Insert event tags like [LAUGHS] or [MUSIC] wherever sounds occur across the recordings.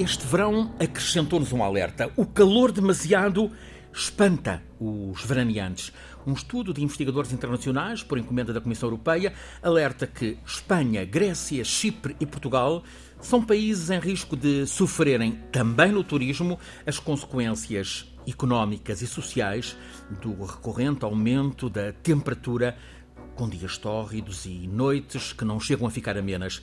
Este verão acrescentou-nos um alerta. O calor demasiado espanta os veraneantes. Um estudo de investigadores internacionais, por encomenda da Comissão Europeia, alerta que Espanha, Grécia, Chipre e Portugal são países em risco de sofrerem, também no turismo, as consequências económicas e sociais do recorrente aumento da temperatura, com dias tórridos e noites que não chegam a ficar amenas.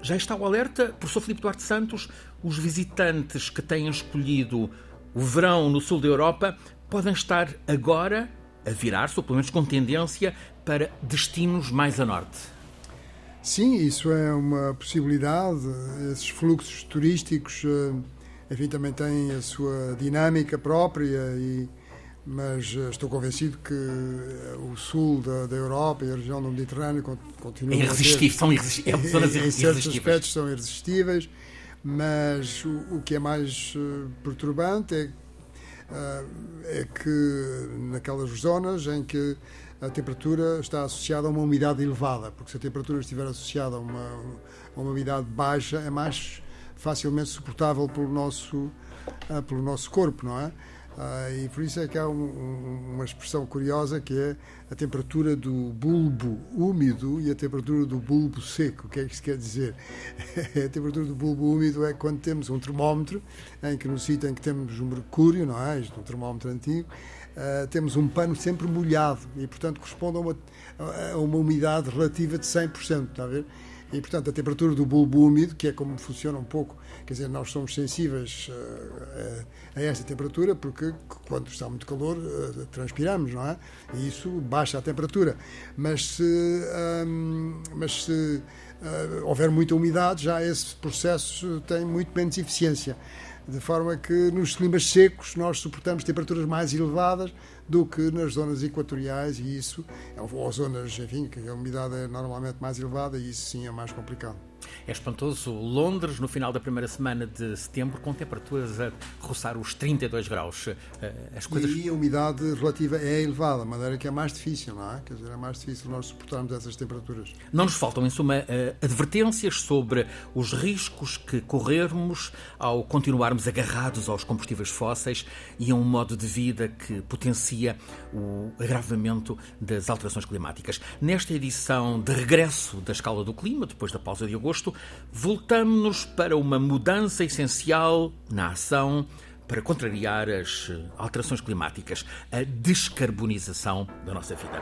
Já está o alerta, professor Filipe Duarte Santos, os visitantes que têm escolhido o verão no sul da Europa podem estar agora a virar-se, ou pelo menos com tendência, para destinos mais a norte. Sim, isso é uma possibilidade. Esses fluxos turísticos, eh, enfim, também têm a sua dinâmica própria e mas eh, estou convencido que eh, o sul da, da Europa e a região do Mediterrâneo continuam é irresistível, são [LAUGHS] irresistíveis, é, em, em certos aspectos são irresistíveis, mas o, o que é mais uh, perturbante é, uh, é que naquelas zonas em que a temperatura está associada a uma umidade elevada, porque se a temperatura estiver associada a uma, a uma umidade baixa é mais facilmente suportável pelo nosso, uh, pelo nosso corpo, não é? Ah, e por isso é que há um, um, uma expressão curiosa que é a temperatura do bulbo úmido e a temperatura do bulbo seco. O que é que isso quer dizer? [LAUGHS] a temperatura do bulbo úmido é quando temos um termómetro, em que no sítio em que temos um mercúrio, não é? Isto é um termómetro antigo, uh, temos um pano sempre molhado e, portanto, corresponde a uma, a uma umidade relativa de 100%, está a ver? E, portanto, a temperatura do bulbo úmido, que é como funciona um pouco, quer dizer, nós somos sensíveis uh, a, a esta temperatura, porque quando está muito calor, uh, transpiramos, não é? E isso baixa a temperatura. Mas se, um, mas se uh, houver muita umidade, já esse processo tem muito menos eficiência. De forma que nos climas secos nós suportamos temperaturas mais elevadas do que nas zonas equatoriais e isso, ou zonas, enfim, que a umidade é normalmente mais elevada e isso sim é mais complicado. É espantoso. Londres, no final da primeira semana de setembro, com temperaturas a roçar os 32 graus. Eh, as coisas... E a umidade relativa é elevada, de maneira que é mais difícil, não é? Quer dizer, é mais difícil nós suportarmos essas temperaturas. Não nos faltam, em suma, eh, advertências sobre os riscos que corrermos ao continuarmos agarrados aos combustíveis fósseis e a um modo de vida que potencia o agravamento das alterações climáticas. Nesta edição de regresso da escala do clima, depois da pausa de agosto, agosto, voltamos-nos para uma mudança essencial na ação para contrariar as alterações climáticas, a descarbonização da nossa vida.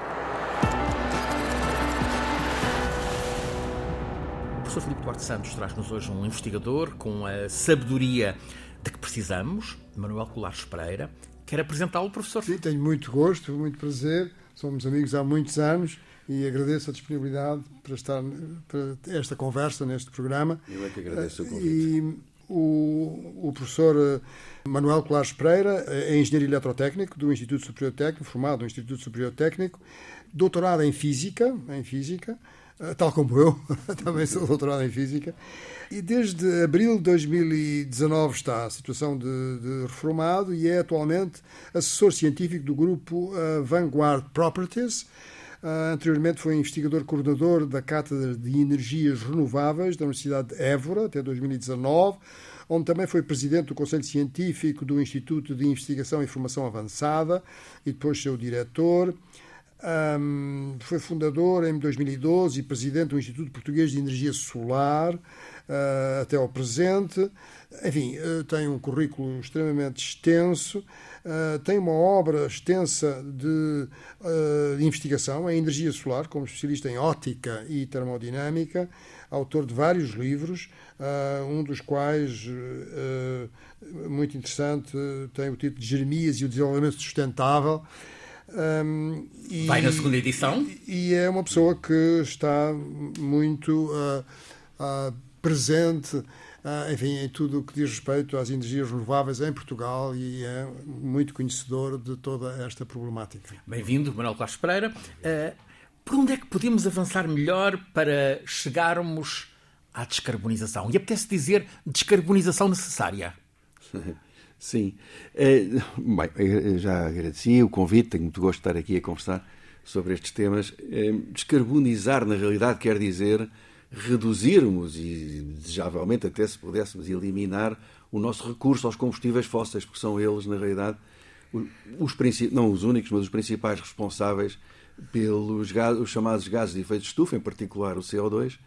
O professor Filipe Duarte Santos traz-nos hoje um investigador com a sabedoria de que precisamos, Manuel Colares Pereira. Quer apresentá-lo, professor? Sim, tenho muito gosto, muito prazer. Somos amigos há muitos anos e agradeço a disponibilidade para estar para esta conversa neste programa. Eu é que agradeço o convite. E o, o professor eh, Manuel Colares Pereira é engenheiro eletrotécnico do Instituto Superior Técnico, formado no Instituto Superior Técnico, doutorado em física, em física, eh, tal como eu, [LAUGHS] também sou doutorado em física, e desde abril de 2019 está a situação de, de reformado e é atualmente assessor científico do grupo uh, Vanguard Properties, Uh, anteriormente foi investigador coordenador da Cátedra de Energias Renováveis da Universidade de Évora até 2019, onde também foi presidente do Conselho Científico do Instituto de Investigação e Formação Avançada e depois seu diretor. Um, foi fundador em 2012 e presidente do Instituto Português de Energia Solar uh, até ao presente. Enfim, uh, tem um currículo extremamente extenso. Uh, tem uma obra extensa de uh, investigação em energia solar, como especialista em ótica e termodinâmica, autor de vários livros, um dos quais, muito interessante, tem o título de Jeremias e o Desenvolvimento Sustentável. Um, e, Vai na segunda edição? E, e, é uma pessoa que está muito presente ah, enfim, em tudo o que diz respeito às energias renováveis em Portugal e é muito conhecedor de toda esta problemática. Bem-vindo, Manuel Cláudio Pereira. Uh, por onde é que podemos avançar melhor para chegarmos à descarbonização? E apetece dizer descarbonização necessária. [LAUGHS] Sim. Uh, bem, já agradeci o convite, tenho muito gosto de estar aqui a conversar sobre estes temas. Uh, descarbonizar, na realidade, quer dizer reduzirmos e desejavelmente até se pudéssemos eliminar o nosso recurso aos combustíveis fósseis, porque são eles, na realidade, os, não os únicos, mas os principais responsáveis pelos gases, os chamados gases de efeito de estufa, em particular o CO2,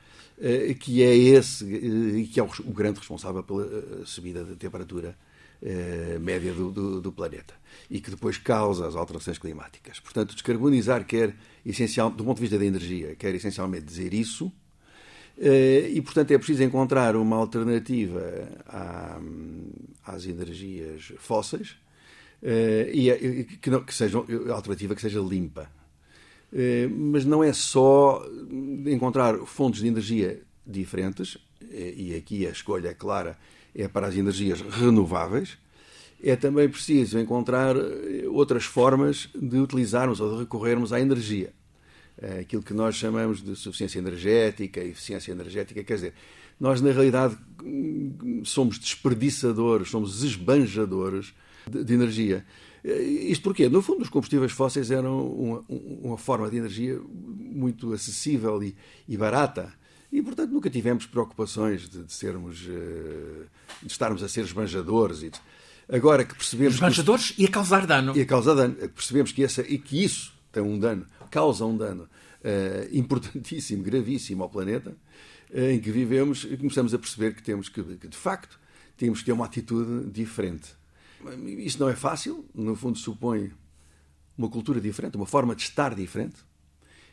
eh, que é esse que é o grande responsável pela eh, subida da temperatura eh, média do, do, do, planeta e que depois causa as alterações climáticas. Portanto, descarbonizar quer essencial, do ponto de vista da energia, quer essencialmente dizer isso, e portanto é preciso encontrar uma alternativa às energias fósseis e que, não, que seja alternativa que seja limpa. Mas não é só encontrar fontes de energia diferentes, e aqui a escolha é clara, é para as energias renováveis, é também preciso encontrar eh, outras formas de utilizarmos ou de recorrermos à energia. É aquilo que nós chamamos de suficiência energética, eficiência energética, quer dizer, nós na realidade somos desperdiçadores, somos esbanjadores de, de energia. Eh, isto porquê? No fundo, os combustíveis fósseis eram uma, uma forma de energia muito acessível e, e barata e, portanto, nunca tivemos preocupações de, de sermos, eh, de estarmos a ser esbanjadores. E agora que percebemos. Esbanjadores que, e a causar dano. E a causar dano. Percebemos que, essa, e que isso tem um dano, causa um dano uh, importantíssimo, gravíssimo ao planeta uh, em que vivemos, e começamos a perceber que temos que, que, de facto, temos que ter uma atitude diferente. Isto não é fácil, no fundo, supõe uma cultura diferente, uma forma de estar diferente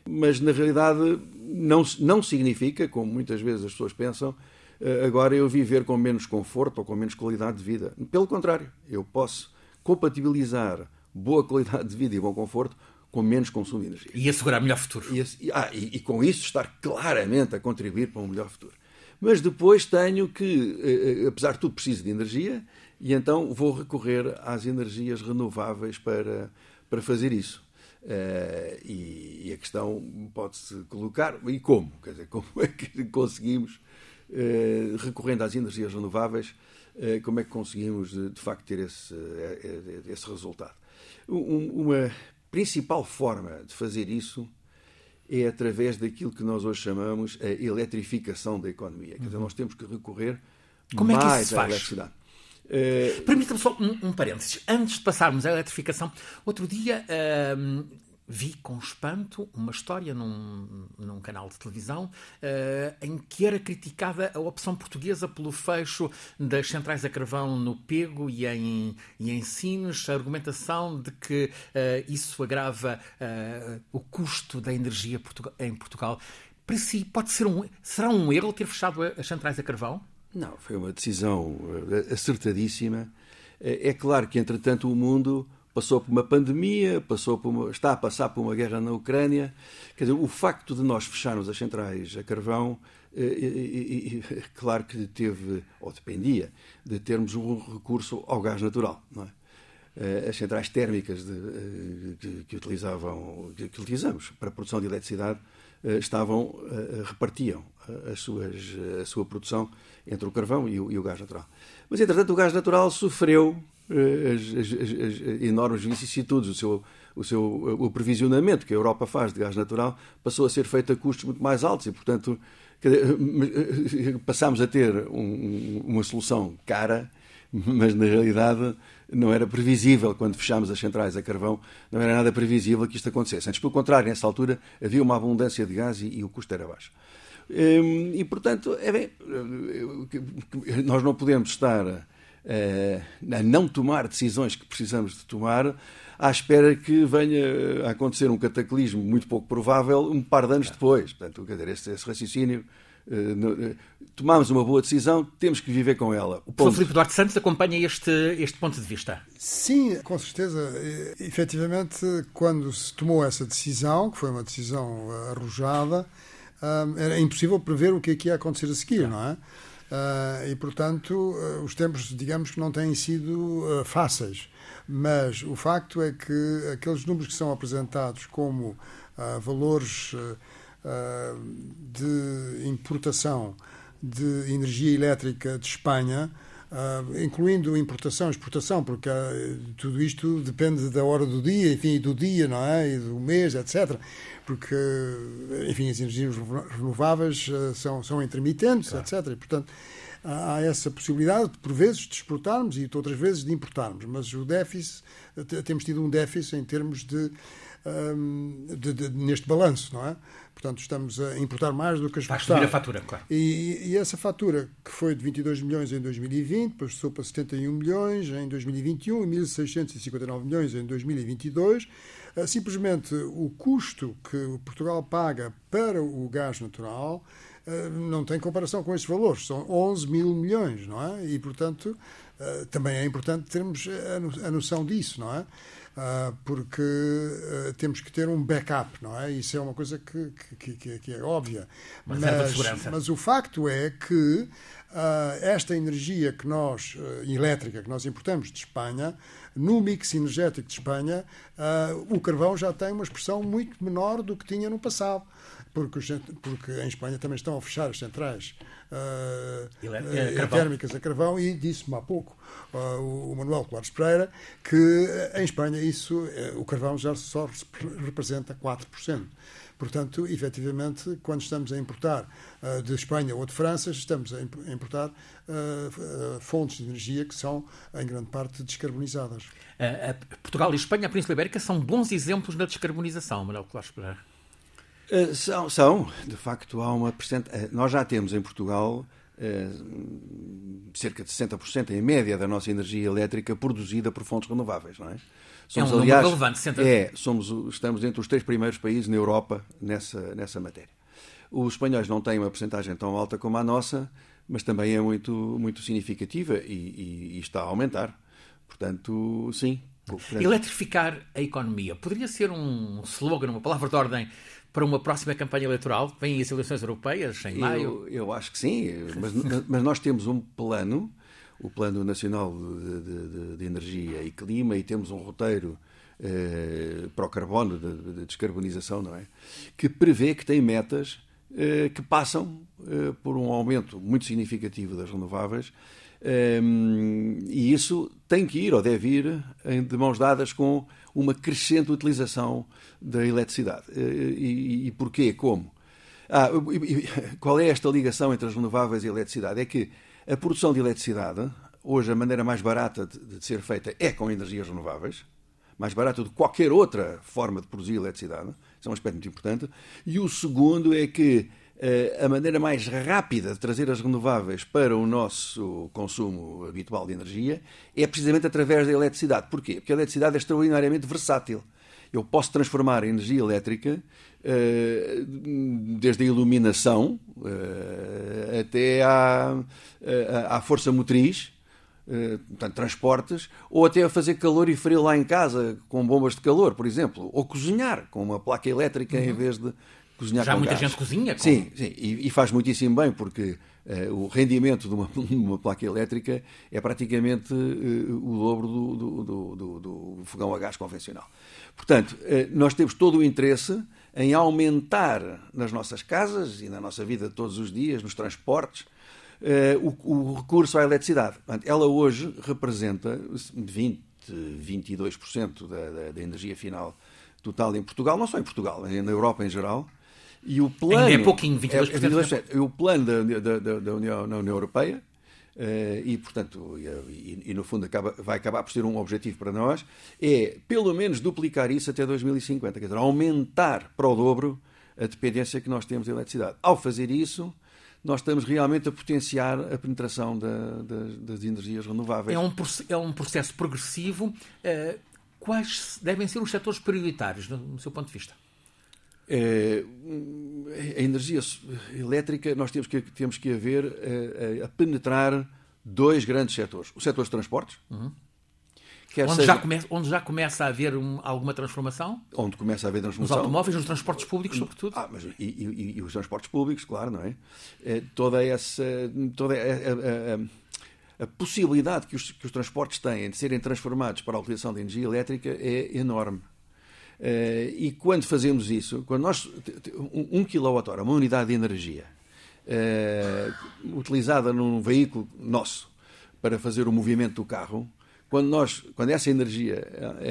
mas na realidade não, não significa, como muitas vezes as pessoas pensam, eh, agora eu viver com menos conforto ou com menos qualidade de vida. Pelo contrário, eu posso compatibilizar boa qualidade de vida e bom conforto com menos consumo de energia. E assegurar melhor futuro. E, ah, e, e, com isso estar claramente a contribuir para um melhor futuro. Mas depois tenho que, eh, eh, apesar de tudo, preciso de energia e então vou recorrer às energias renováveis para, para fazer isso. Uh, e, e, a questão pode-se colocar, e como? Quer dizer, como é que [LAUGHS] conseguimos, uh, recorrendo às energias renováveis, uh, como é que conseguimos de, de facto ter esse, esse resultado? Um, uma principal forma de fazer isso é através daquilo que nós hoje chamamos a eletrificação da economia. Quer dizer, uhum. nós temos que recorrer como mais é que isso à faz? eletricidade. Uh... Permita-me só um, um, parênteses. Antes de passarmos à eletrificação, outro dia uh, vi com espanto uma história num, num canal de televisão uh, em que era criticada a opção portuguesa pelo fecho das centrais a carvão no Pego e em, e em Sines, a argumentação de que isso agrava o custo da energia em Portugal. Para si, pode ser um, será um erro ter fechado as centrais a carvão? Não, foi uma decisão eh, acertadíssima. Eh, é claro que, entretanto, o mundo passou por uma pandemia, passou por uma, está a passar por uma guerra na Ucrânia. Quer dizer, o facto de nós fecharmos as centrais a carvão, é, claro que teve, ou dependia, de termos um recurso ao gás natural. É? As centrais térmicas de, que, que, utilizavam, que, que utilizamos para a produção de eletricidade estavam, repartiam as suas, a sua produção entre o carvão e o, e o gás natural. Mas, entretanto, o gás natural sofreu eh, as, as, as, enormes vicissitudes, o seu, o seu o provisionamento que a Europa faz de gás natural passou a ser feito a custos muito mais altos e, portanto, eh, passámos a ter um, uma solução cara, mas na realidade não era previsível quando fechámos as centrais a carvão, não era nada previsível que isto acontecesse. Antes, pelo contrário, nessa altura havia uma abundância de gás e, e o custo era baixo. Hum, e, portanto, é bem, nós não podemos estar eh, a não tomar decisões que precisamos de tomar à espera que venha a acontecer um cataclismo muito pouco provável um par de anos depois. Portanto, quer dizer, esse, esse raciocínio Uh, tomamos uma boa decisão, temos que viver com ela. O professor Filipe Duarte Santos acompanha este, este ponto de vista? Sim, com certeza. E, efetivamente, quando se tomou essa decisão, que foi uma decisão arrojada, era impossível prever o que é que ia acontecer a seguir, não é? Uh, e, portanto, uh, os tempos, digamos que não têm sido uh, fáceis. Mas o facto é que aqueles números que são apresentados como valores de importação de energia elétrica de Espanha uh, incluindo importação e exportação, porque uh, tudo isto depende da hora do dia, enfim, do dia, não é? E do mês, etc. Porque, enfim, as energias renováveis uh, são, são intermitentes, claro. etc. E, portanto, há essa possibilidade, por vezes, de exportarmos e outras vezes de importarmos. Mas o déficit, temos tido um déficit em termos de, um, de, de neste balanço, não é? Portanto, estamos a importar mais do que a exportar. Vai subir a fatura, claro. E, e, essa fatura, que foi de 22 milhões em 2020, passou para 71 milhões em 2021 e 1.659 milhões em 2022. Uh, simplesmente o custo que Portugal paga para o gás natural uh, não tem comparação com estes valores. São 11 mil milhões, não é? E, portanto, uh, também é importante termos a noção disso, não é? Ah, porque ah, temos que ter um backup, não é? Isso é uma coisa que, que, que, que é óbvia. Mas, mas, o facto é que uh, esta energia que nós, elétrica que nós importamos de Espanha, no mix energético de Espanha, o carvão já tem uma expressão muito menor do que tinha no passado porque, porque em Espanha também estão a fechar as centrais uh, térmicas a carvão e disse-me há pouco uh, o Manuel Colares Pereira que em Espanha isso, uh, o carvão já só representa 4%. Portanto, efetivamente, quando estamos a importar uh, de Espanha ou de França, estamos a importar uh, fontes de energia que são, em grande parte, descarbonizadas. Portugal e Espanha, a Península Ibérica, são bons exemplos na descarbonização, Manuel Colares Pereira. Uh, são, são, de facto, há uma percentagem. Uh, nós já temos em Portugal uh, cerca de 60% em média da nossa energia elétrica produzida por fontes renováveis, não é? Somos, é um aliás, relevante, 60... é, somos, estamos entre os três primeiros países na Europa nessa, nessa matéria. Os espanhóis não têm uma percentagem tão alta como a nossa, mas também é muito, muito significativa e, e, e está a aumentar. Portanto, sim, Eletrificar a economia poderia ser um slogan, uma palavra de ordem para uma próxima campanha eleitoral? Vêm as eleições europeias em maio? Eu, eu acho que sim, mas, [LAUGHS] mas, nós temos um plano, o Plano Nacional de, de, de Energia e Clima, e temos um roteiro eh, para o carbono, de, de, descarbonização, não é? Que prevê que tem metas eh, que passam eh, por um aumento muito significativo das renováveis. e isso tem que ir, ou deve ir, de mãos dadas com uma crescente utilização da eletricidade. Eh, e, e porquê? Como? Ah, qual é esta ligação entre as renováveis e a eletricidade? É que a produção de eletricidade, hoje a maneira mais barata de, de ser feita é com energias renováveis, mais barata do que qualquer outra forma de produzir eletricidade. Isso é um aspecto muito importante. E o segundo é que a maneira mais rápida de trazer as renováveis para o nosso consumo habitual de energia é precisamente através da eletricidade. Porquê? Porque a eletricidade é extraordinariamente versátil eu posso transformar a energia elétrica eh, desde a iluminação eh, até à, eh, à força motriz, portanto, transportes, ou até a fazer calor e frio lá em casa com bombas de calor, por exemplo, ou cozinhar com uma placa elétrica uhum. em vez de cozinhar Já com muita gás. gente cozinha? Com... Sim, sim e, e, faz muitíssimo bem, porque uh, o rendimento de uma, [LAUGHS] uma, placa elétrica é praticamente uh, o dobro do, do, do, do, fogão a gás convencional. Portanto, uh, nós temos todo o interesse em aumentar nas nossas casas e na nossa vida de todos os dias, nos transportes, o, o, recurso à eletricidade. Portanto, ela hoje representa 20, 22% da, da, da energia final total em Portugal, não só em Portugal, na Europa em geral. E o plano. Ainda é pouquinho, 22%. É, é 22% o plano da, da, da, União, na União Europeia, uh, e, portanto, e, e, no fundo acaba, vai acabar por ser um objetivo para nós, é pelo menos duplicar isso até 2050, quer dizer, aumentar para o dobro a dependência que nós temos de eletricidade. Ao fazer isso, nós estamos realmente a potenciar a penetração da, da, das energias renováveis. É um, é um processo progressivo. Uh, quais devem ser os setores prioritários, no, no seu ponto de vista? É, a energia elétrica, nós temos que, temos que haver a, é, a penetrar dois grandes setores. O setor dos transportes, uhum. onde, seja, já começa, onde já começa a haver um, alguma transformação? Onde começa a haver transformação. Os automóveis, nos transportes públicos, sobretudo? Ah, mas, e, e, e os transportes públicos, claro, não é? é toda essa. Toda a, a, a possibilidade que os, que os transportes têm de serem transformados para a utilização de energia elétrica é enorme. Uh, e quando fazemos isso, quando nós. Um, kWh, uma unidade de energia, uh, utilizada num veículo nosso, para fazer o movimento do carro, quando, nós, quando essa energia é,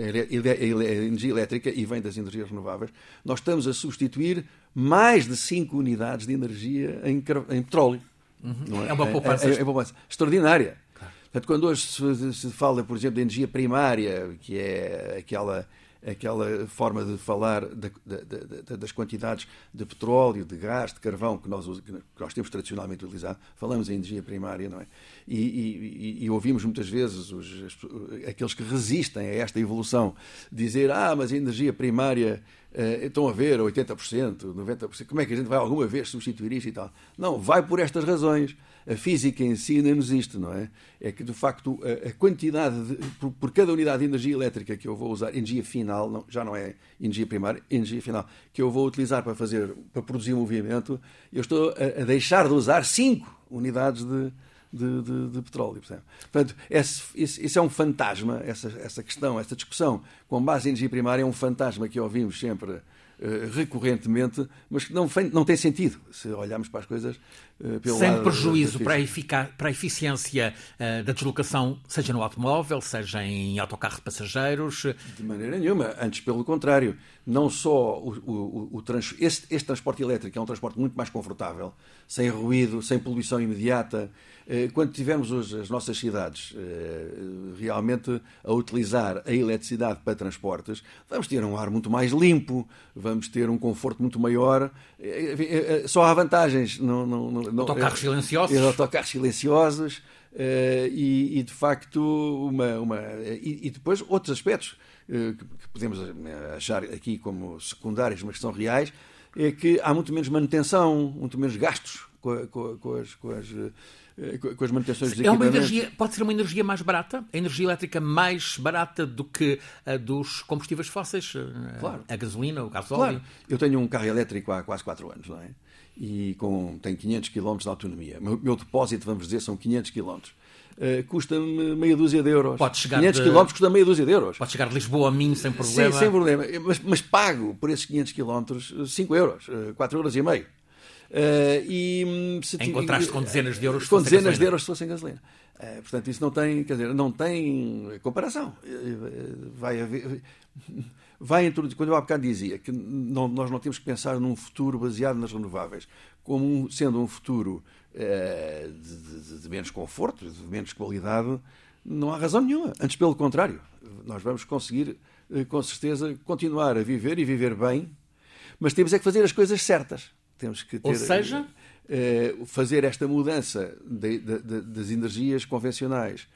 é, é, energia elétrica e vem das energias renováveis, nós estamos a substituir mais de 5 unidades de energia em, em petróleo. Uhum. É? é? uma poupança. É, é, poupança extraordinária. Claro. Portanto, quando hoje se, se, fala, por exemplo, de energia primária, que é aquela aquela forma de falar das quantidades de petróleo, de gás, de carvão que nós, que nós temos tradicionalmente utilizado. Falamos em energia primária, não é? E, e, e ouvimos muitas vezes os, aqueles que resistem a esta evolução dizer: ah, mas a energia primária Uh, estão a ver 80%, 90%, como é que a gente vai alguma vez substituir isto e tal? Não, vai por estas razões a física em si nem nos isto, não é? É que, de facto, a, a quantidade, de, por, por, cada unidade de energia elétrica que eu vou usar, energia final, não, já não é energia primária, energia final, que eu vou utilizar para fazer, para produzir movimento, eu estou a, a deixar de usar 5 unidades de, de, de, de, petróleo. Percebe? Portanto, esse, esse, esse, é um fantasma, essa, essa questão, essa discussão com base em energia primária é um fantasma que ouvimos sempre eh, recorrentemente, mas que não, não tem sentido se olharmos para as coisas Sem lado prejuízo para a, para a eficiência uh, da deslocação, seja no automóvel, seja em autocarro de passageiros? De maneira nenhuma, antes pelo contrário. Não só o, o, o trans, este, este transporte elétrico é um transporte muito mais confortável, sem ruído, sem poluição imediata, eh, quando tivermos hoje as nossas cidades eh, realmente a utilizar a eletricidade para transportes, vamos ter um ar muito mais limpo, vamos ter um conforto muito maior. Eh, só há vantagens. Não, não, não, autocarros silenciosos. Autocarros silenciosos. E, e, de facto, uma, uma e, e depois outros aspectos que podemos achar aqui como secundários, mas que são reais, é que há muito menos manutenção, muito menos gastos com, com, com as, com as eh, com as manutenções é uma energia Pode ser uma energia mais barata? A energia elétrica mais barata do que a dos combustíveis fósseis? Eh, claro. A gasolina, o gasóleo? Claro. Eu tenho um carro elétrico há quase 4 anos, não é? E com, tem 500 km de autonomia. O meu, depósito, vamos dizer, são 500 km. Uh, custa-me meia dúzia de euros. Pode chegar 500 de... km custa meia dúzia de euros. Pode chegar de Lisboa a mim sem problema. Sim, sem problema. Mas, mas pago por esses 500 km 5 euros, 4 euros e meio. Uh, e, hum, se em contraste com dezenas de euros com dezenas de euros se fossem gasolina. Uh, portanto, isso não tem, quer dizer, não tem comparação. Uh, vai haver. Vai introduzir, quando eu há bocado dizia que não, nós não temos que pensar num futuro baseado nas renováveis como um, sendo um futuro de, de, de, menos conforto, de menos qualidade, não há razão nenhuma. Antes, pelo contrário, nós vamos conseguir, com certeza, continuar a viver e viver bem, mas temos é que fazer as coisas certas. Temos que ter, Ou seja, eh, fazer esta mudança de, das energias convencionais,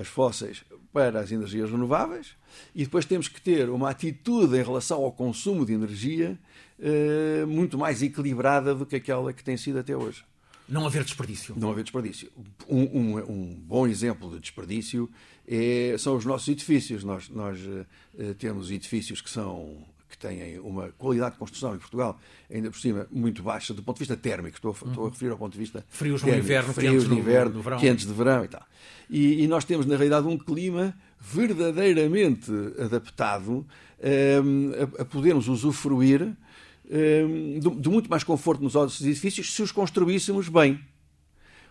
as fósseis, para as energias renováveis, e depois temos que ter uma atitude em relação ao consumo de energia eh, muito mais equilibrada do que aquela que tem sido até hoje. Não haver desperdício. Não haver desperdício. Um, um, um bom exemplo de desperdício é, são os nossos edifícios. Nós, nós uh, temos edifícios que são que têm uma qualidade de construção em Portugal, ainda por cima, muito baixa do ponto de vista térmico. Estou, a, estou a referir ao ponto de vista. Frios térmico, no inverno, frios quentes no inverno, no verão. quentes de verão e tal. E, e, nós temos, na realidade, um clima verdadeiramente adaptado um, ehm, a, a, podermos usufruir um, ehm, de, de muito mais conforto nos nossos edifícios se os construíssemos bem.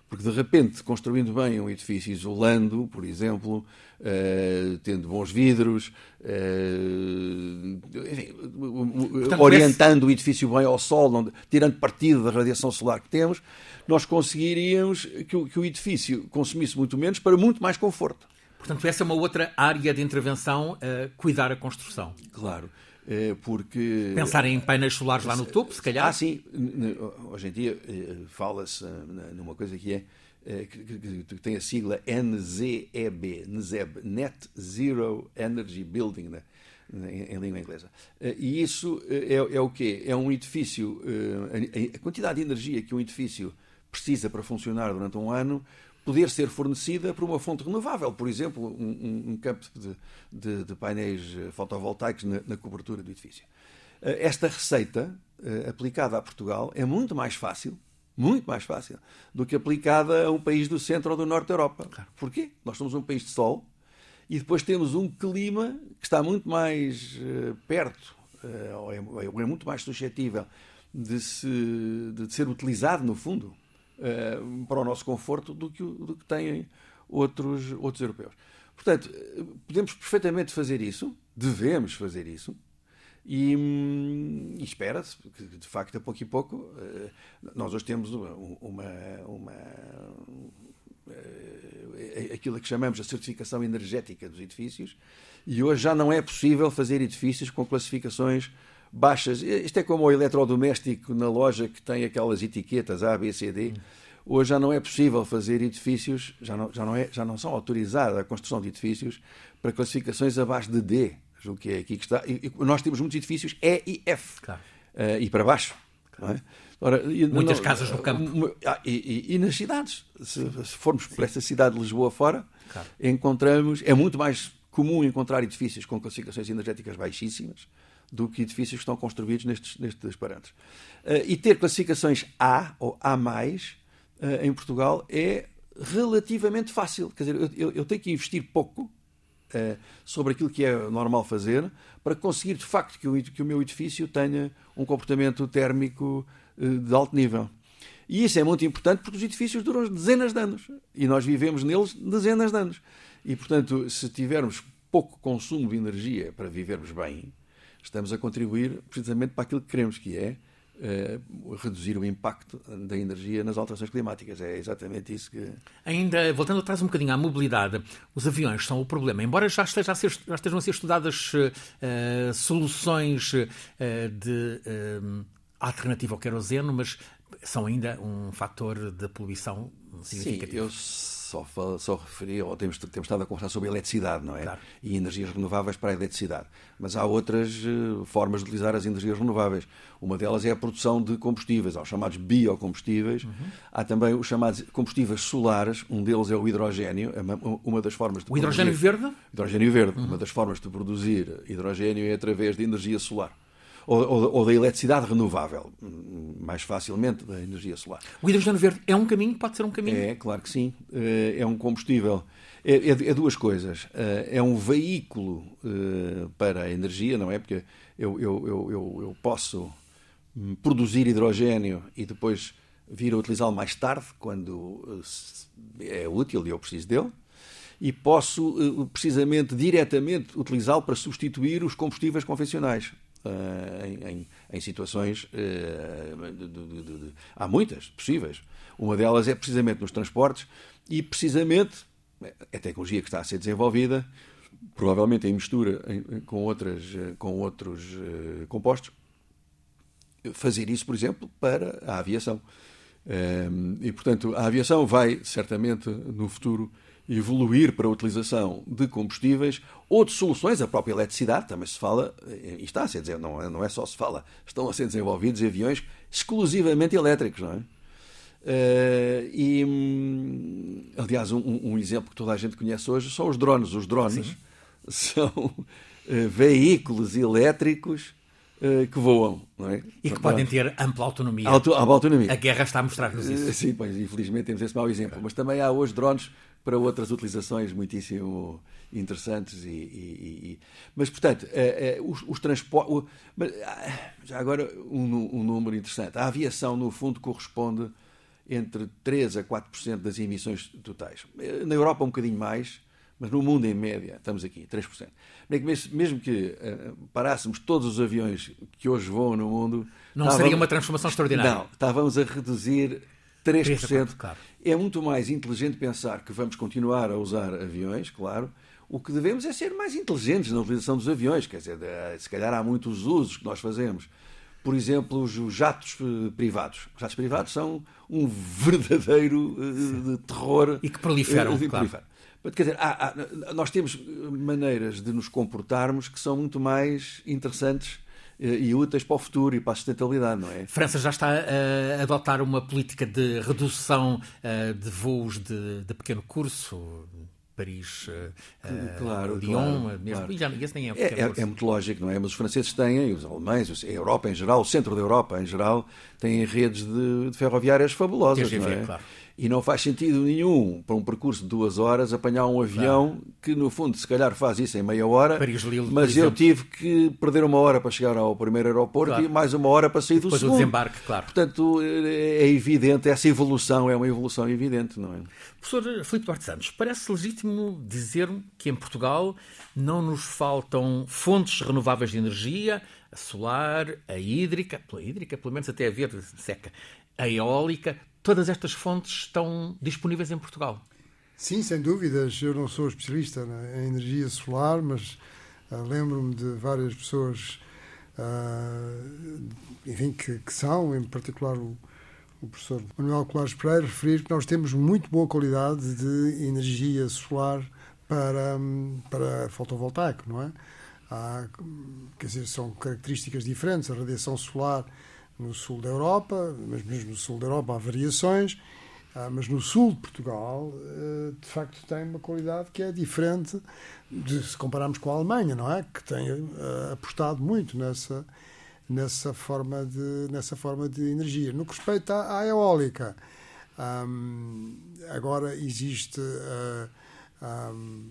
Porque de repente, construindo bem um edifício, isolando, por exemplo, uh, tendo bons vidros, uh, enfim, Portanto, orientando o edifício bem ao sol, não, tirando partido da radiação solar que temos, nós conseguiríamos que o, que o edifício consumisse muito menos para muito mais conforto. Portanto, essa é uma outra área de intervenção, uh, cuidar a construção. Claro. Porque... Pensar em painéis solares lá no topo, se calhar? Ah, sim. Hoje em dia fala-se numa coisa que é que, tem a sigla NZEB, NZEB, Net Zero Energy Building, né? em, língua inglesa. E isso é, é o quê? É um edifício, a quantidade de energia que um edifício precisa para funcionar durante um ano poder ser fornecida por uma fonte renovável, por exemplo, um, um campo de, de, de, painéis fotovoltaicos na, na, cobertura do edifício. Esta receita aplicada a Portugal é muito mais fácil muito mais fácil do que aplicada a um país do centro ou do norte da Europa. Claro. Porquê? Nós somos um país de sol e depois temos um clima que está muito mais uh, perto, uh, ou, é, ou, é, muito mais suscetível de, se, de ser utilizado, no fundo, uh, para o nosso conforto do que, do que têm outros, outros europeus. Portanto, podemos perfeitamente fazer isso, devemos fazer isso, e, hum, e espera-se que, de facto, a pouco e pouco, uh, nós hoje temos uma, uma, uh, aquilo que chamamos a certificação energética dos edifícios, e hoje já não é possível fazer edifícios com classificações baixas. Isto é como o eletrodoméstico na loja que tem aquelas etiquetas A, B, C, D. Hoje já não é possível fazer edifícios, já não, já não, é, já não são autorizadas a construção de edifícios para classificações abaixo de D, julgo que é aqui que está. E, nós temos muitos edifícios E e F. Claro. Uh, e para baixo. Claro. É? Ora, Muitas não, casas no campo. Ah, e, e, e, nas cidades. Se, se formos por essa cidade de Lisboa fora, claro. encontramos. É muito mais comum encontrar edifícios com classificações energéticas baixíssimas do que edifícios que estão construídos nestes, nestes parâmetros. Uh, e ter classificações A ou A, uh, em Portugal é relativamente fácil. Quer dizer, eu, eu tenho que investir pouco uh, sobre aquilo que é normal fazer para conseguir de facto que o, que o meu edifício tenha um comportamento térmico de alto nível. E isso é muito importante porque os edifícios duram dezenas de anos e nós vivemos neles dezenas de anos. E, portanto, se tivermos pouco consumo de energia para vivermos bem, estamos a contribuir precisamente para aquilo que queremos, que é uh, reduzir o impacto da energia nas alterações climáticas. É exatamente isso que. Ainda, voltando atrás um bocadinho à mobilidade, os aviões são o problema. Embora já, esteja a ser, já estejam a ser estudadas uh, soluções uh, de alternativa ao queroseno, mas são ainda um fator de poluição significativo. Sim, eu só, só referi, ou temos, temos estado a conversar sobre a eletricidade, não é? Claro. E energias renováveis para a eletricidade. Mas há outras uh, formas de utilizar as energias renováveis. Uma delas é a produção de combustíveis, há os chamados biocombustíveis. Uhum. Há também os chamados combustíveis solares, um deles é o hidrogênio, é uma, das formas de O hidrogênio produzir... verde? Hidrogênio verde. Uhum. Uma das formas de produzir hidrogênio é através de energia solar ou, ou, ou, da eletricidade renovável, mais facilmente da energia solar. O hidrogênio verde é um caminho? Pode ser um caminho? É, claro que sim. Eh, é um combustível. É, é, é duas coisas. Eh, é um veículo eh, para a energia, não é? Porque eu, eu, eu, eu posso produzir hidrogênio e depois vir a utilizá-lo mais tarde, quando é útil e eu preciso dele e posso precisamente diretamente utilizá-lo para substituir os combustíveis convencionais. Uh, em, em, situações. De, há muitas possíveis. Uma delas é precisamente nos transportes e precisamente a tecnologia que está a ser desenvolvida, provavelmente em mistura com, outras, com outros compostos, fazer isso, por exemplo, para a aviação. e, portanto, a aviação vai certamente no futuro evoluir para a utilização de combustíveis ou de soluções, a própria eletricidade, também se fala, e está a ser dizer, não, é, é só se fala, estão a ser desenvolvidos aviões exclusivamente elétricos, não é? Uh, e, hum, aliás, um, um, exemplo que toda a gente conhece hoje são os drones. Os drones Sim. [LAUGHS] são uh, veículos elétricos uh, que voam. Não é? E que podem ter ampla autonomia. Auto, ampla autonomia. A guerra está a mostrar-nos isso. sim, pois, infelizmente temos esse mau exemplo. Mas também há hoje drones para outras utilizações muitíssimo interessantes. E, e, e... Mas, portanto, é, é, os, os transportes. Ah, já agora, um, um, número interessante. A aviação, no fundo, corresponde entre 3 a 4% das emissões totais. Na Europa, um bocadinho mais, mas no mundo, em média, estamos aqui, 3%. Mesmo que uh, parássemos todos os aviões que hoje voam no mundo. Não seria uma transformação extraordinária. Não, estávamos a reduzir 3%. Claro. É muito mais inteligente pensar que vamos continuar a usar aviões, claro. O que devemos é ser mais inteligentes na utilização dos aviões. Quer dizer, se calhar há muitos usos que nós fazemos. Por exemplo, os jatos eh, privados. Os jatos privados são um [LAUGHS] verdadeiro uh, terror. E que proliferam, uh, claro. Quer dizer, há, há, nós temos maneiras de nos comportarmos que são muito mais interessantes eh, e úteis para o futuro e para a sustentabilidade, não é? França já está a adotar uma política de redução eh, de voos de, de pequeno curso, Paris, claro, Lyon, claro, mesmo. Claro. Já, esse nem é, é, é, é, muito lógico, não é? Mas os franceses têm, os alemães, a Europa em geral, o centro da Europa em geral, têm redes de, de ferroviárias fabulosas, TGV, não é? Claro. E não faz sentido nenhum, para um percurso de duas horas, apanhar um avião claro. que, no fundo, se calhar faz isso em meia hora. Mas eu tive que perder uma hora para chegar ao primeiro aeroporto claro. e mais uma hora para sair do Depois segundo. o desembarque, claro. Portanto, é evidente, essa evolução é uma evolução evidente, não é? Professor Filipe Duarte Santos, parece legítimo dizer que em Portugal não nos faltam fontes renováveis de energia, a solar, a hídrica, pela hídrica, pelo menos até a verde seca, a eólica, todas estas fontes estão disponíveis em Portugal. Sim, sem dúvidas. Eu não sou especialista em energia solar, mas uh, lembro-me de várias pessoas uh, enfim, que, que, são, em particular o, o professor Manuel Colares Pereira, referir que nós temos muito boa qualidade de energia solar para, para fotovoltaico, não é? Há, quer dizer, são características diferentes. A radiação solar no sul da Europa, mas mesmo no sul da Europa há variações, ah, mas no sul de Portugal, eh, de facto, tem uma qualidade que é diferente de, se compararmos com a Alemanha, não é? Que tem uh, apostado muito nessa, nessa, forma de, nessa forma de energia. No que respeita à, eólica, agora existe um,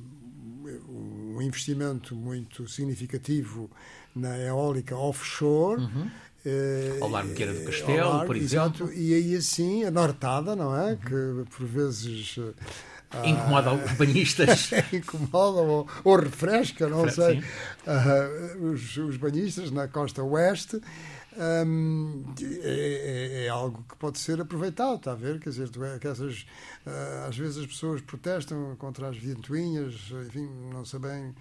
um, investimento muito significativo na eólica offshore. Uhum Uh, ao Largo Queira do Castelo, Largo, por exemplo. Exato, e aí assim, a nortada, não é? Uhum. Que por vezes. Uh, Incomoda os banhistas. [LAUGHS] incomoda ou, ou, refresca, não sei. Uh, os, os, banhistas na costa oeste. É, é, é, algo que pode ser aproveitado, está a ver? Quer dizer, é, que essas, uh, às vezes as pessoas protestam contra as ventoinhas, enfim, não sei bem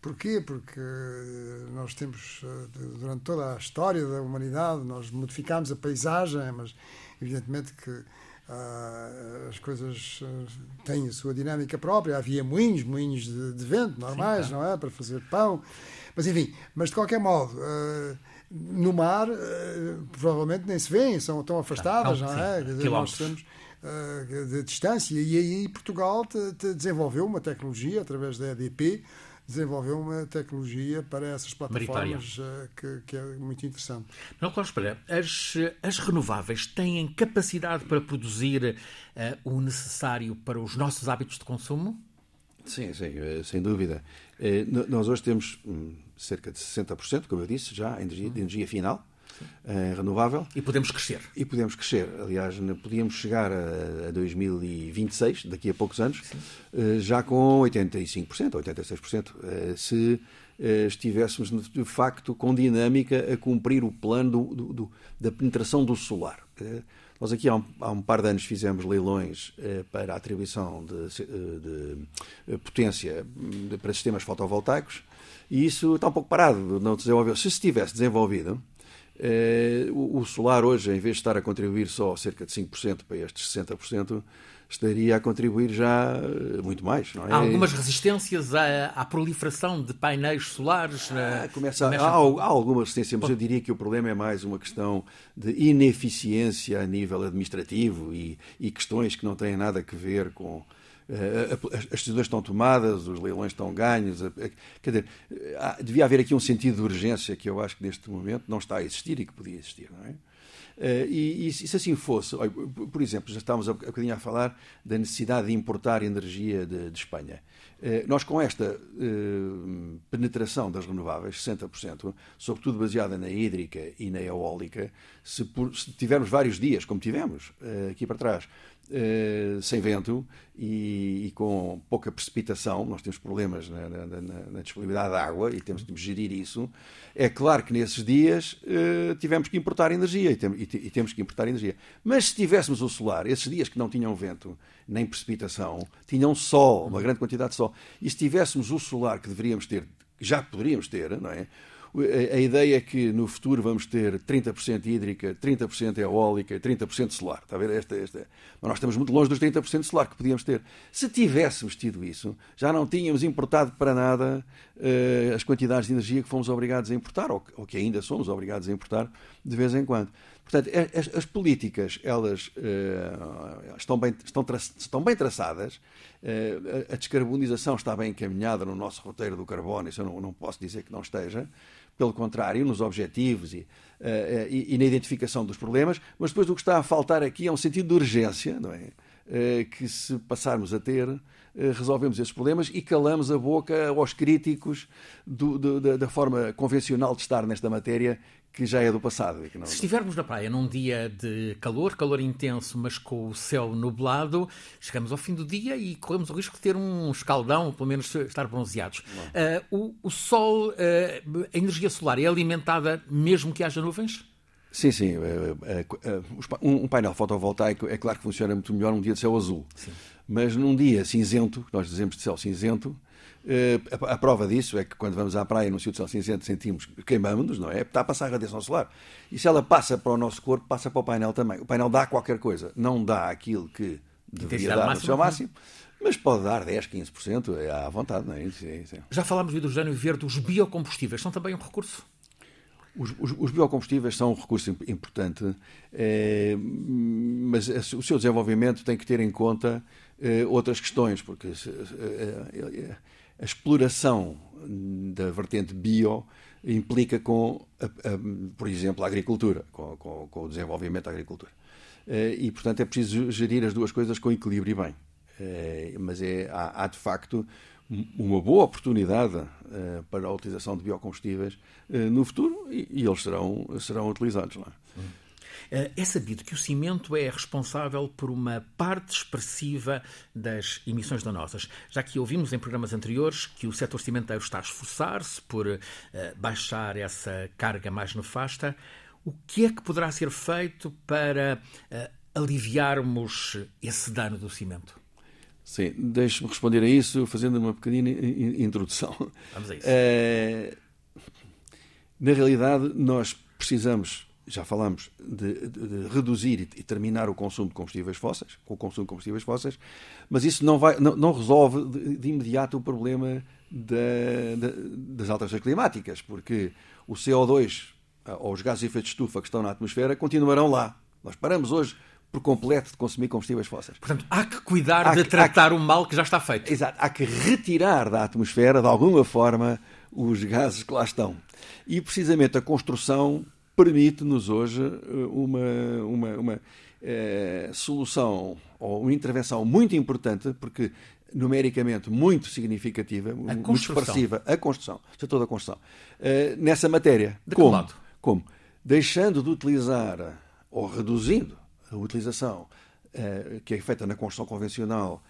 Porquê? Porque nós temos, eh, durante toda a história da humanidade, nós modificámos a paisagem, mas evidentemente que uh, as coisas têm a sua dinâmica própria. Havia moinhos, moinhos de, de vento normais, Sim, tá. não é? Para fazer pão. Mas enfim, mas de qualquer modo. No mar, uh, provavelmente nem se vêem, são tão afastadas, tá, não, não é? Dizer, nós temos uh, de distância. E aí Portugal te, te desenvolveu uma tecnologia através da EDP desenvolveu uma tecnologia para essas plataformas uh, que, que, é muito interessante. Não, Cláudio Pereira, as, as renováveis têm capacidade para produzir uh, o necessário para os nossos hábitos de consumo? Sim, sim, eh, sem dúvida. Nós hoje temos hum, cerca de 60%, como eu disse, já de energia, de energia final uh, renovável. E podemos crescer. E podemos crescer. Aliás, podíamos chegar a, a 2026, daqui a poucos anos, uh, já com 85%, 86%, uh, se uh, estivéssemos, de facto, com dinâmica a cumprir o plano do, do, do, da penetração do solar. Nós aqui há um, há um, par de anos fizemos leilões eh, para a atribuição de, de, potência de, para sistemas fotovoltaicos e isso está um pouco parado, não desenvolveu. Se se tivesse desenvolvido, eh, o solar hoje, em vez de estar a contribuir só cerca de 5% para estes 60%, estaria a contribuir já eh, muito mais. É? Há algumas resistências à, à proliferação de painéis solares? Na, ah, começa, há, há, alguma resistência, mas eu diria que o problema é mais uma questão de ineficiência a nível administrativo e, e questões que não têm nada a ver com, eh, as decisões estão tomadas, os leilões estão ganhos. Quer dizer, devia haver aqui um sentido de urgência que eu acho que neste momento não está a existir e que podia existir, não é? Eh, e, e, se assim fosse, por exemplo, já estávamos há bocadinho a falar da necessidade de importar energia de, de Espanha. Eh, nós, com esta penetração das renováveis, 60%, sobretudo baseada na hídrica e na eólica, se, por, se tivermos vários dias, como tivemos aqui para trás, Uh, sem vento e, e, com pouca precipitação, nós temos problemas na, na, na, na, disponibilidade de água e temos de gerir isso. É claro que nesses dias uh, tivemos que importar energia e, tem, e, e, temos que importar energia. Mas se tivéssemos o solar, esses dias que não tinham vento nem precipitação, tinham sol, uma grande quantidade de sol, e se tivéssemos o solar que deveríamos ter, já poderíamos ter, não é? A ideia é que no futuro vamos ter 30% hídrica, 30% eólica e 30% solar. Está a ver? Esta, esta. Mas nós estamos muito longe dos 30% solar que podíamos ter. Se tivéssemos tido isso, já não tínhamos importado para nada uh, as quantidades de energia que fomos obrigados a importar, ou, ou, que ainda somos obrigados a importar de vez em quando. Portanto, as, as políticas, elas uh, estão, bem, estão, tra estão bem traçadas, uh, a descarbonização está bem encaminhada no nosso roteiro do carbono, isso eu não, não posso dizer que não esteja, pelo contrário, nos objetivos e, uh, e, e, na identificação dos problemas, mas depois o que está a faltar aqui é um sentido de urgência, não é? que, se passarmos a ter, resolvemos esses problemas e calamos a boca aos críticos do, do, da, da, forma convencional de estar nesta matéria, que já é do passado. Não... Se estivermos na praia num dia de calor, calor intenso, mas com o céu nublado, chegamos ao fim do dia e corremos o risco de ter um escaldão, pelo menos estar bronzeados. Uh, o, o, sol, uh, a energia solar é alimentada mesmo que haja nuvens? Sim, sim. Um painel fotovoltaico é claro que funciona muito melhor num dia de céu azul. Sim. Mas num dia cinzento, que nós dizemos de céu cinzento, a, prova disso é que quando vamos à praia num sítio de céu cinzento sentimos queimamos-nos, não é? Está a passar a radiação solar. E se ela passa para o nosso corpo, passa para o painel também. O painel dá qualquer coisa. Não dá aquilo que deveria dar no seu máximo. Mas pode dar 10, 15% é à vontade, não é? Já falámos do hidrogênio verde, os biocombustíveis são também um recurso? Os, os, os, biocombustíveis são um recurso importante, é, mas o seu desenvolvimento tem que ter em conta é, outras questões, porque a exploração da vertente bio implica com, a, a, por exemplo, a agricultura, com, com, com, o desenvolvimento da agricultura. E, portanto, é preciso gerir as duas coisas com equilíbrio e bem. Mas é, há, há de facto uma boa oportunidade uh, para a utilização de biocombustíveis no futuro e, e, eles serão, serão utilizados lá. Eh, é sabido que o cimento é responsável por uma parte expressiva das emissões danosas, já que ouvimos em programas anteriores que o setor cimenteiro está a esforçar-se por uh, baixar essa carga mais nefasta. O que é que poderá ser feito para uh, aliviarmos esse dano do cimento? Sim, deixe-me responder a isso fazendo uma pequenina introdução. Vamos a isso. É, na realidade, nós precisamos, já falamos, de, de, de, reduzir e terminar o consumo de combustíveis fósseis, com o consumo de combustíveis fósseis, mas isso não, vai, não, não resolve de, de, imediato o problema da, das alterações climáticas, porque o CO2 ou os gases de efeito de estufa que estão na atmosfera continuarão lá. Nós paramos hoje por completo de consumir combustíveis fósseis. Portanto, há que cuidar há de que, tratar que, o mal que já está feito. Exato. Há que retirar da atmosfera, de alguma forma, os gases que lá estão. E, precisamente, a construção permite-nos hoje eh, uma, uma, uma é, solução ou uma intervenção muito importante, porque numericamente muito significativa, muito expressiva, a construção, setor da construção, é, nessa matéria. De como? lado? Como? Deixando de utilizar ou reduzindo a utilização que é feita na construção convencional,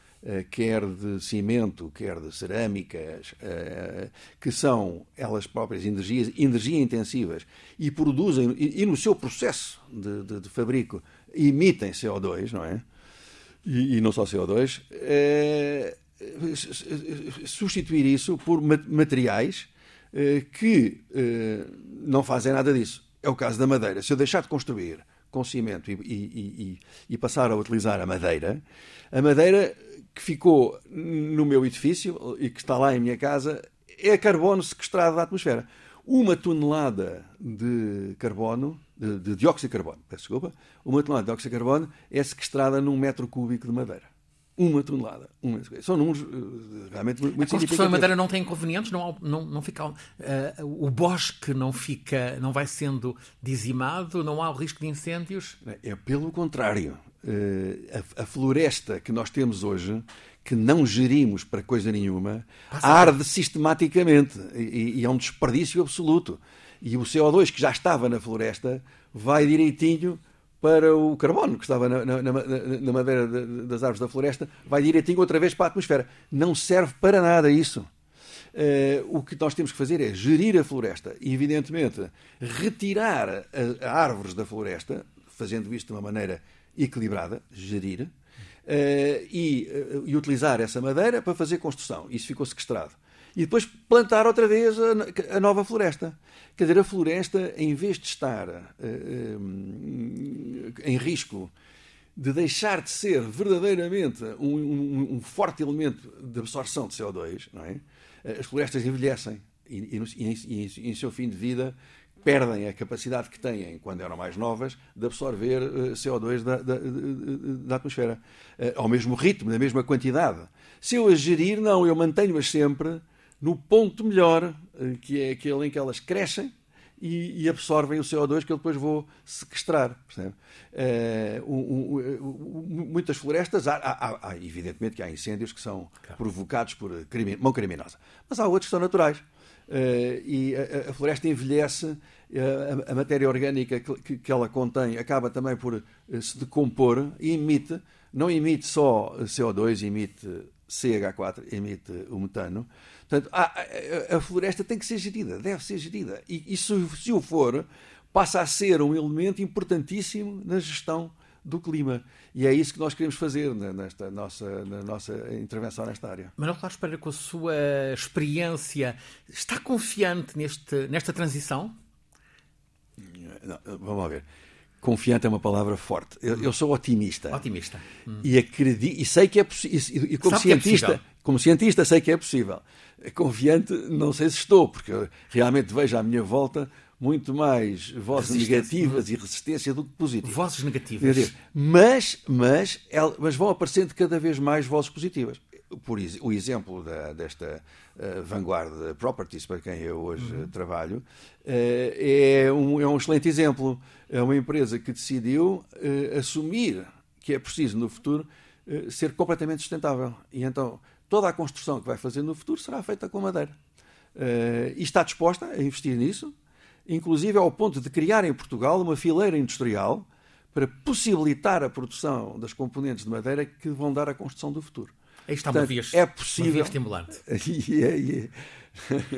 quer de cimento, quer de cerâmicas, uh, que são elas próprias energias, energia intensivas e produzem, e, no seu processo de, de, de, fabrico, emitem CO2, não é? E, e não só CO2, substituir isso por materiais que não fazem nada disso. É o caso da madeira. Se eu deixar de construir com cimento e, e, e, passar a utilizar a madeira, a madeira que ficou no meu edifício e que está lá em minha casa é carbono sequestrado da atmosfera. Uma tonelada de carbono, de, de dióxido de carbono, peço desculpa, uma tonelada de dióxido de carbono é sequestrada num metro cúbico de madeira uma tonelada. Uma, são números uh, realmente muito, muito A construção em madeira não tem inconvenientes? Não, não, não fica, uh, o bosque não fica, não vai sendo dizimado? Não há o risco de incêndios? É pelo contrário. Uh, a, a, floresta que nós temos hoje, que não gerimos para coisa nenhuma, Passa arde sistematicamente e, e é um desperdício absoluto. E o CO2 que já estava na floresta vai direitinho para o carbono que estava na, na, na, madeira das árvores da floresta, vai direitinho outra vez para a atmosfera. Não serve para nada isso. Uh, o que nós temos que fazer é gerir a floresta e, evidentemente, retirar árvores da floresta, fazendo isto de uma maneira equilibrada, gerir, uh, e, uh, e utilizar essa madeira para fazer construção. Isso ficou sequestrado e depois plantar outra vez a, a, nova floresta. Quer dizer, a floresta, em vez de estar uh, uh, em risco de deixar de ser verdadeiramente um, um, um, forte elemento de absorção de CO2, não é? as florestas envelhecem e, e, e, e, em seu fim de vida perdem a capacidade que têm, quando eram mais novas, de absorver uh, CO2 da, da, da atmosfera. ao mesmo ritmo, na mesma quantidade. Se eu as gerir, não, eu mantenho-as sempre no ponto melhor, eh, que é aquele em que elas crescem e, e, absorvem o CO2 que eu depois vou sequestrar. Uh, um, um, muitas florestas, há, há, há, evidentemente que há incêndios que são claro. provocados por crime, mão criminosa, mas há outros que são naturais. Uh, e a, a, floresta envelhece, a, a matéria orgânica que, que, ela contém acaba também por se decompor e emite, não emite só CO2, emite CH4, emite o metano. Portanto, a, a, a, floresta tem que ser gerida, deve ser gerida. E, e se, se o for, passa a ser um elemento importantíssimo na gestão do clima. E é isso que nós queremos fazer nesta nossa, na nossa intervenção nesta área. Manuel Claro Pereira, com a sua experiência, está confiante neste, nesta transição? Não, vamos lá ver. Confiante é uma palavra forte. Eu, eu sou otimista. Otimista. Hum. E acredito, e sei que é possível. E, e como Sabe cientista, é como cientista sei que é possível. Confiante, não sei se estou, porque realmente vejo à minha volta muito mais vozes negativas e resistência do que positivas. Vozes negativas. Mas, mas, mas vão aparecendo cada vez mais vozes positivas. Por o exemplo da, desta uh, Vanguard Properties, para quem eu hoje uhum. trabalho, uh, é, um, é um excelente exemplo. É uma empresa que decidiu uh, assumir que é preciso no futuro ser completamente sustentável. E então toda a construção que vai fazer no futuro será feita com madeira. E está disposta a investir nisso, inclusive ao ponto de criar em Portugal uma fileira industrial para possibilitar a produção das componentes de madeira que vão dar a construção do futuro. Aí está Portanto, uma via, é possível... via estimulante. [LAUGHS] yeah, yeah.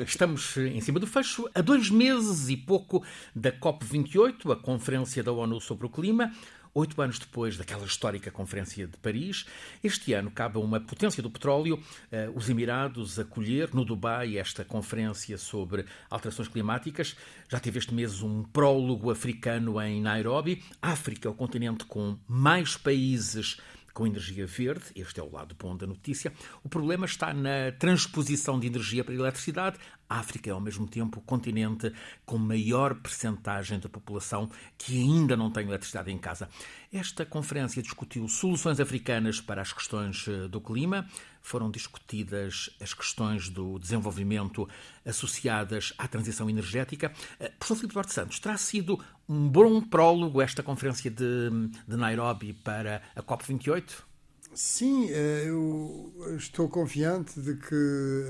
Estamos em cima do fecho, a dois meses e pouco da COP28, a Conferência da ONU sobre o Clima. Oito anos depois daquela histórica Conferência de Paris, este ano cabe a uma potência do petróleo, eh, os Emirados, acolher no Dubai esta conferência sobre alterações climáticas. Já teve este mês um prólogo africano em Nairobi. África é o continente com mais países com energia verde, este é o lado bom da notícia. O problema está na transposição de energia para a eletricidade. A África é, ao mesmo tempo, o continente com maior percentagem da população que ainda não tem eletricidade em casa. Esta conferência discutiu soluções africanas para as questões eh, do clima. Foram discutidas as questões do desenvolvimento associadas à transição energética. Eh, professor Filipe Duarte Santos, terá sido um bom prólogo esta conferência de, de Nairobi para a COP28? Sim, eh, eu estou confiante de que,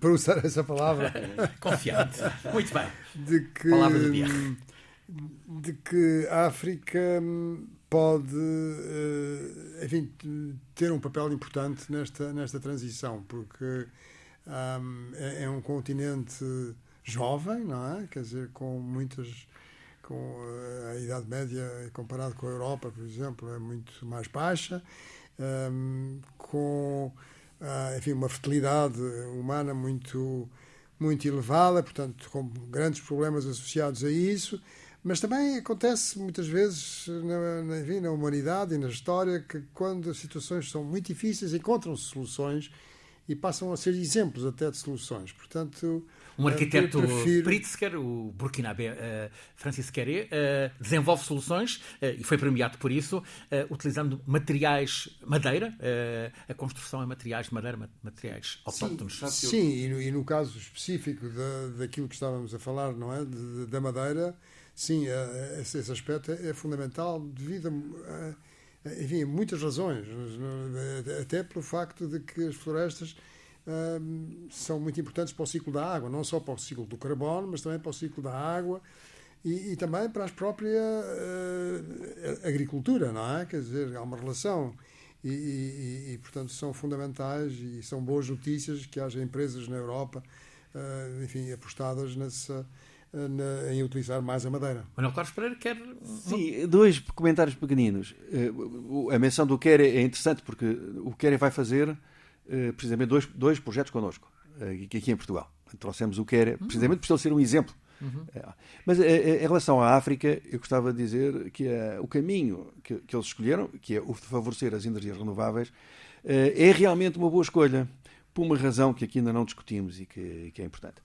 para usar essa palavra. [LAUGHS] confiante, muito bem. De que, palavra do dia. De que a África pode uh, enfim, ter um papel importante nesta, nesta transição, porque um, é, é, um continente jovem, não é? Quer dizer, com muitas. com a Idade Média, comparado com a Europa, por exemplo, é muito mais baixa, um, com uh, enfim, uma fertilidade humana muito, muito elevada, portanto, com grandes problemas associados a isso mas também acontece muitas vezes na, na, enfim, na humanidade e na história que, quando as situações são muito difíceis, encontram-se soluções e passam a ser exemplos até de soluções. Portanto, um arquiteto prefiro... Pritzker, o burkinabé uh, Francis Queré, uh, desenvolve soluções uh, e foi premiado por isso, utilizando materiais madeira, a construção é materiais de madeira, materiais autóctonos. Sim, sim e, no, e, no, caso específico da, daquilo que estávamos a falar, não é, de, da madeira, Sim, esse, esse aspecto é, é fundamental devido a, a, enfim, muitas razões, até pelo facto de que as florestas hum, são muito importantes para o ciclo da água, não só para o ciclo do carbono, mas também para o ciclo da água e, e também para a própria uh, agricultura, não é? Quer dizer, há uma relação e, e, e, portanto, são fundamentais e são boas notícias que haja empresas na Europa, uh, enfim, apostadas nessa na, em utilizar mais a madeira. Manuel Carlos Pereira quer. Sim, dois comentários pequeninos. Eh, a menção do Quere é interessante porque o Quere vai fazer precisamente dois, dois projetos connosco, eh, aqui em Portugal. Trouxemos o Quere, hum. precisamente por ele ser um exemplo. Uhum. Mas em relação à África, eu gostava de dizer que o caminho que, que, eles escolheram, que é o de favorecer as energias renováveis, é realmente uma boa escolha, por uma razão que aqui ainda não discutimos e que, que é importante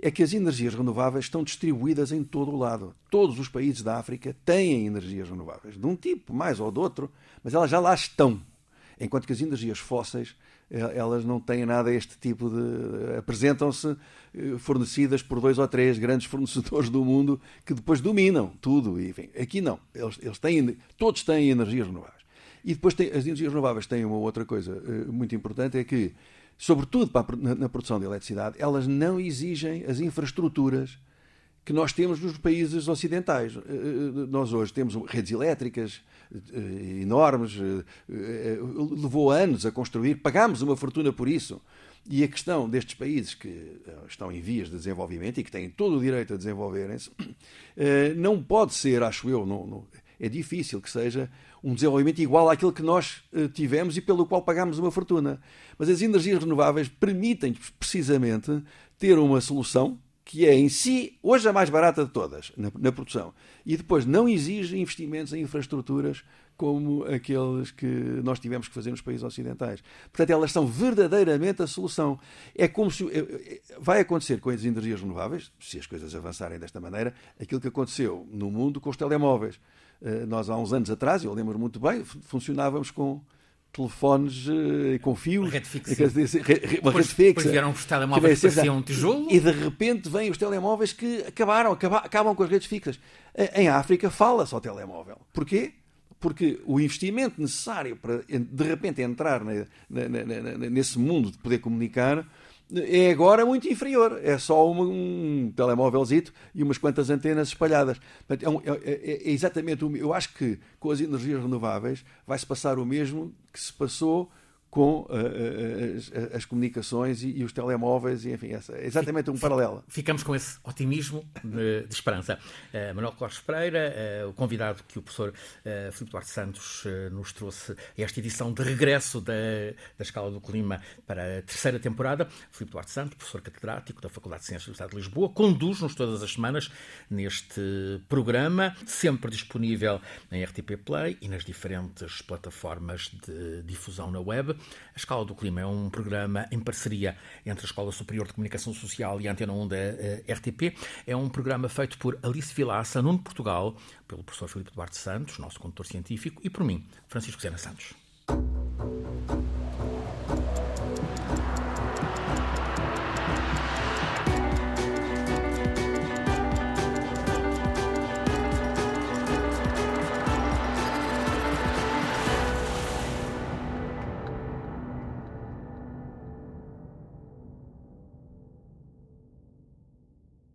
é que as energias renováveis estão distribuídas em todo o lado. Todos os países da África têm energias renováveis, de um tipo mais ou de outro, mas elas já lá estão. Enquanto que as energias fósseis, elas não têm nada este tipo de. apresentam-se fornecidas por dois ou três grandes [LAUGHS] fornecedores do mundo que depois dominam tudo. Enfim, aqui não. Eles, eles têm, todos têm energias renováveis. E depois tem, as energias renováveis têm uma outra coisa muito importante, é que, sobretudo para, na, na produção de eletricidade, elas não exigem as infraestruturas que nós temos nos países ocidentais. Eh, eh, nós hoje temos redes elétricas eh, enormes, levou anos a construir, pagámos uma fortuna por isso. E a questão destes países que estão em vias de desenvolvimento e que têm todo o direito a desenvolverem-se, não pode ser, acho eu, não, não, é difícil que seja um desenvolvimento igual àquele que nós tivemos e pelo qual pagámos uma fortuna. Mas as energias renováveis permitem precisamente ter uma solução que é em si hoje a mais barata de todas na, na, produção e depois não exige investimentos em infraestruturas como aqueles que nós tivemos que fazer nos países ocidentais. Portanto, elas são verdadeiramente a solução. É como se é, é, vai acontecer com as energias renováveis, se as coisas avançarem desta maneira, aquilo que aconteceu no mundo com os telemóveis. Eh, nós há uns anos atrás, eu lembro muito bem, funcionávamos com telefones uh, com fios. Rede fixa. Uma depois, rede fixa. Depois vieram os telemóveis que pareciam um tijolo. E de repente vêm os telemóveis que acabaram, acabam, acabam com as redes fixas. Em África fala-se ao telemóvel. Porquê? Porque o investimento necessário para de repente entrar na, na, na, nesse mundo de poder comunicar é agora muito inferior. É só um, um telemóvelzito e umas quantas antenas espalhadas. É, um, é, é, é, exatamente o Eu acho que com as energias renováveis vai-se passar o mesmo que se passou com uh, as, as, comunicações e, e, os telemóveis, e enfim, essa, é exatamente um paralelo. Ficamos com esse otimismo de, de esperança. Uh, Manuel Clores Pereira, uh, o convidado que o professor uh, Filipe Duarte Santos nos trouxe esta edição de regresso da, da Escala do Clima para a terceira temporada. Filipe Duarte Santos, professor catedrático da Faculdade de Ciências do Estado de Lisboa, conduz-nos todas as semanas neste programa, sempre disponível em RTP Play e nas diferentes plataformas de difusão na web. A Escala do Clima é um programa em parceria entre a Escola Superior de Comunicação Social e a Antena 1 da uh, RTP. É um programa feito por Alice Vilaça, Nuno Portugal, pelo professor Filipe Duarte Santos, nosso condutor científico, e por mim, Francisco Zena Santos.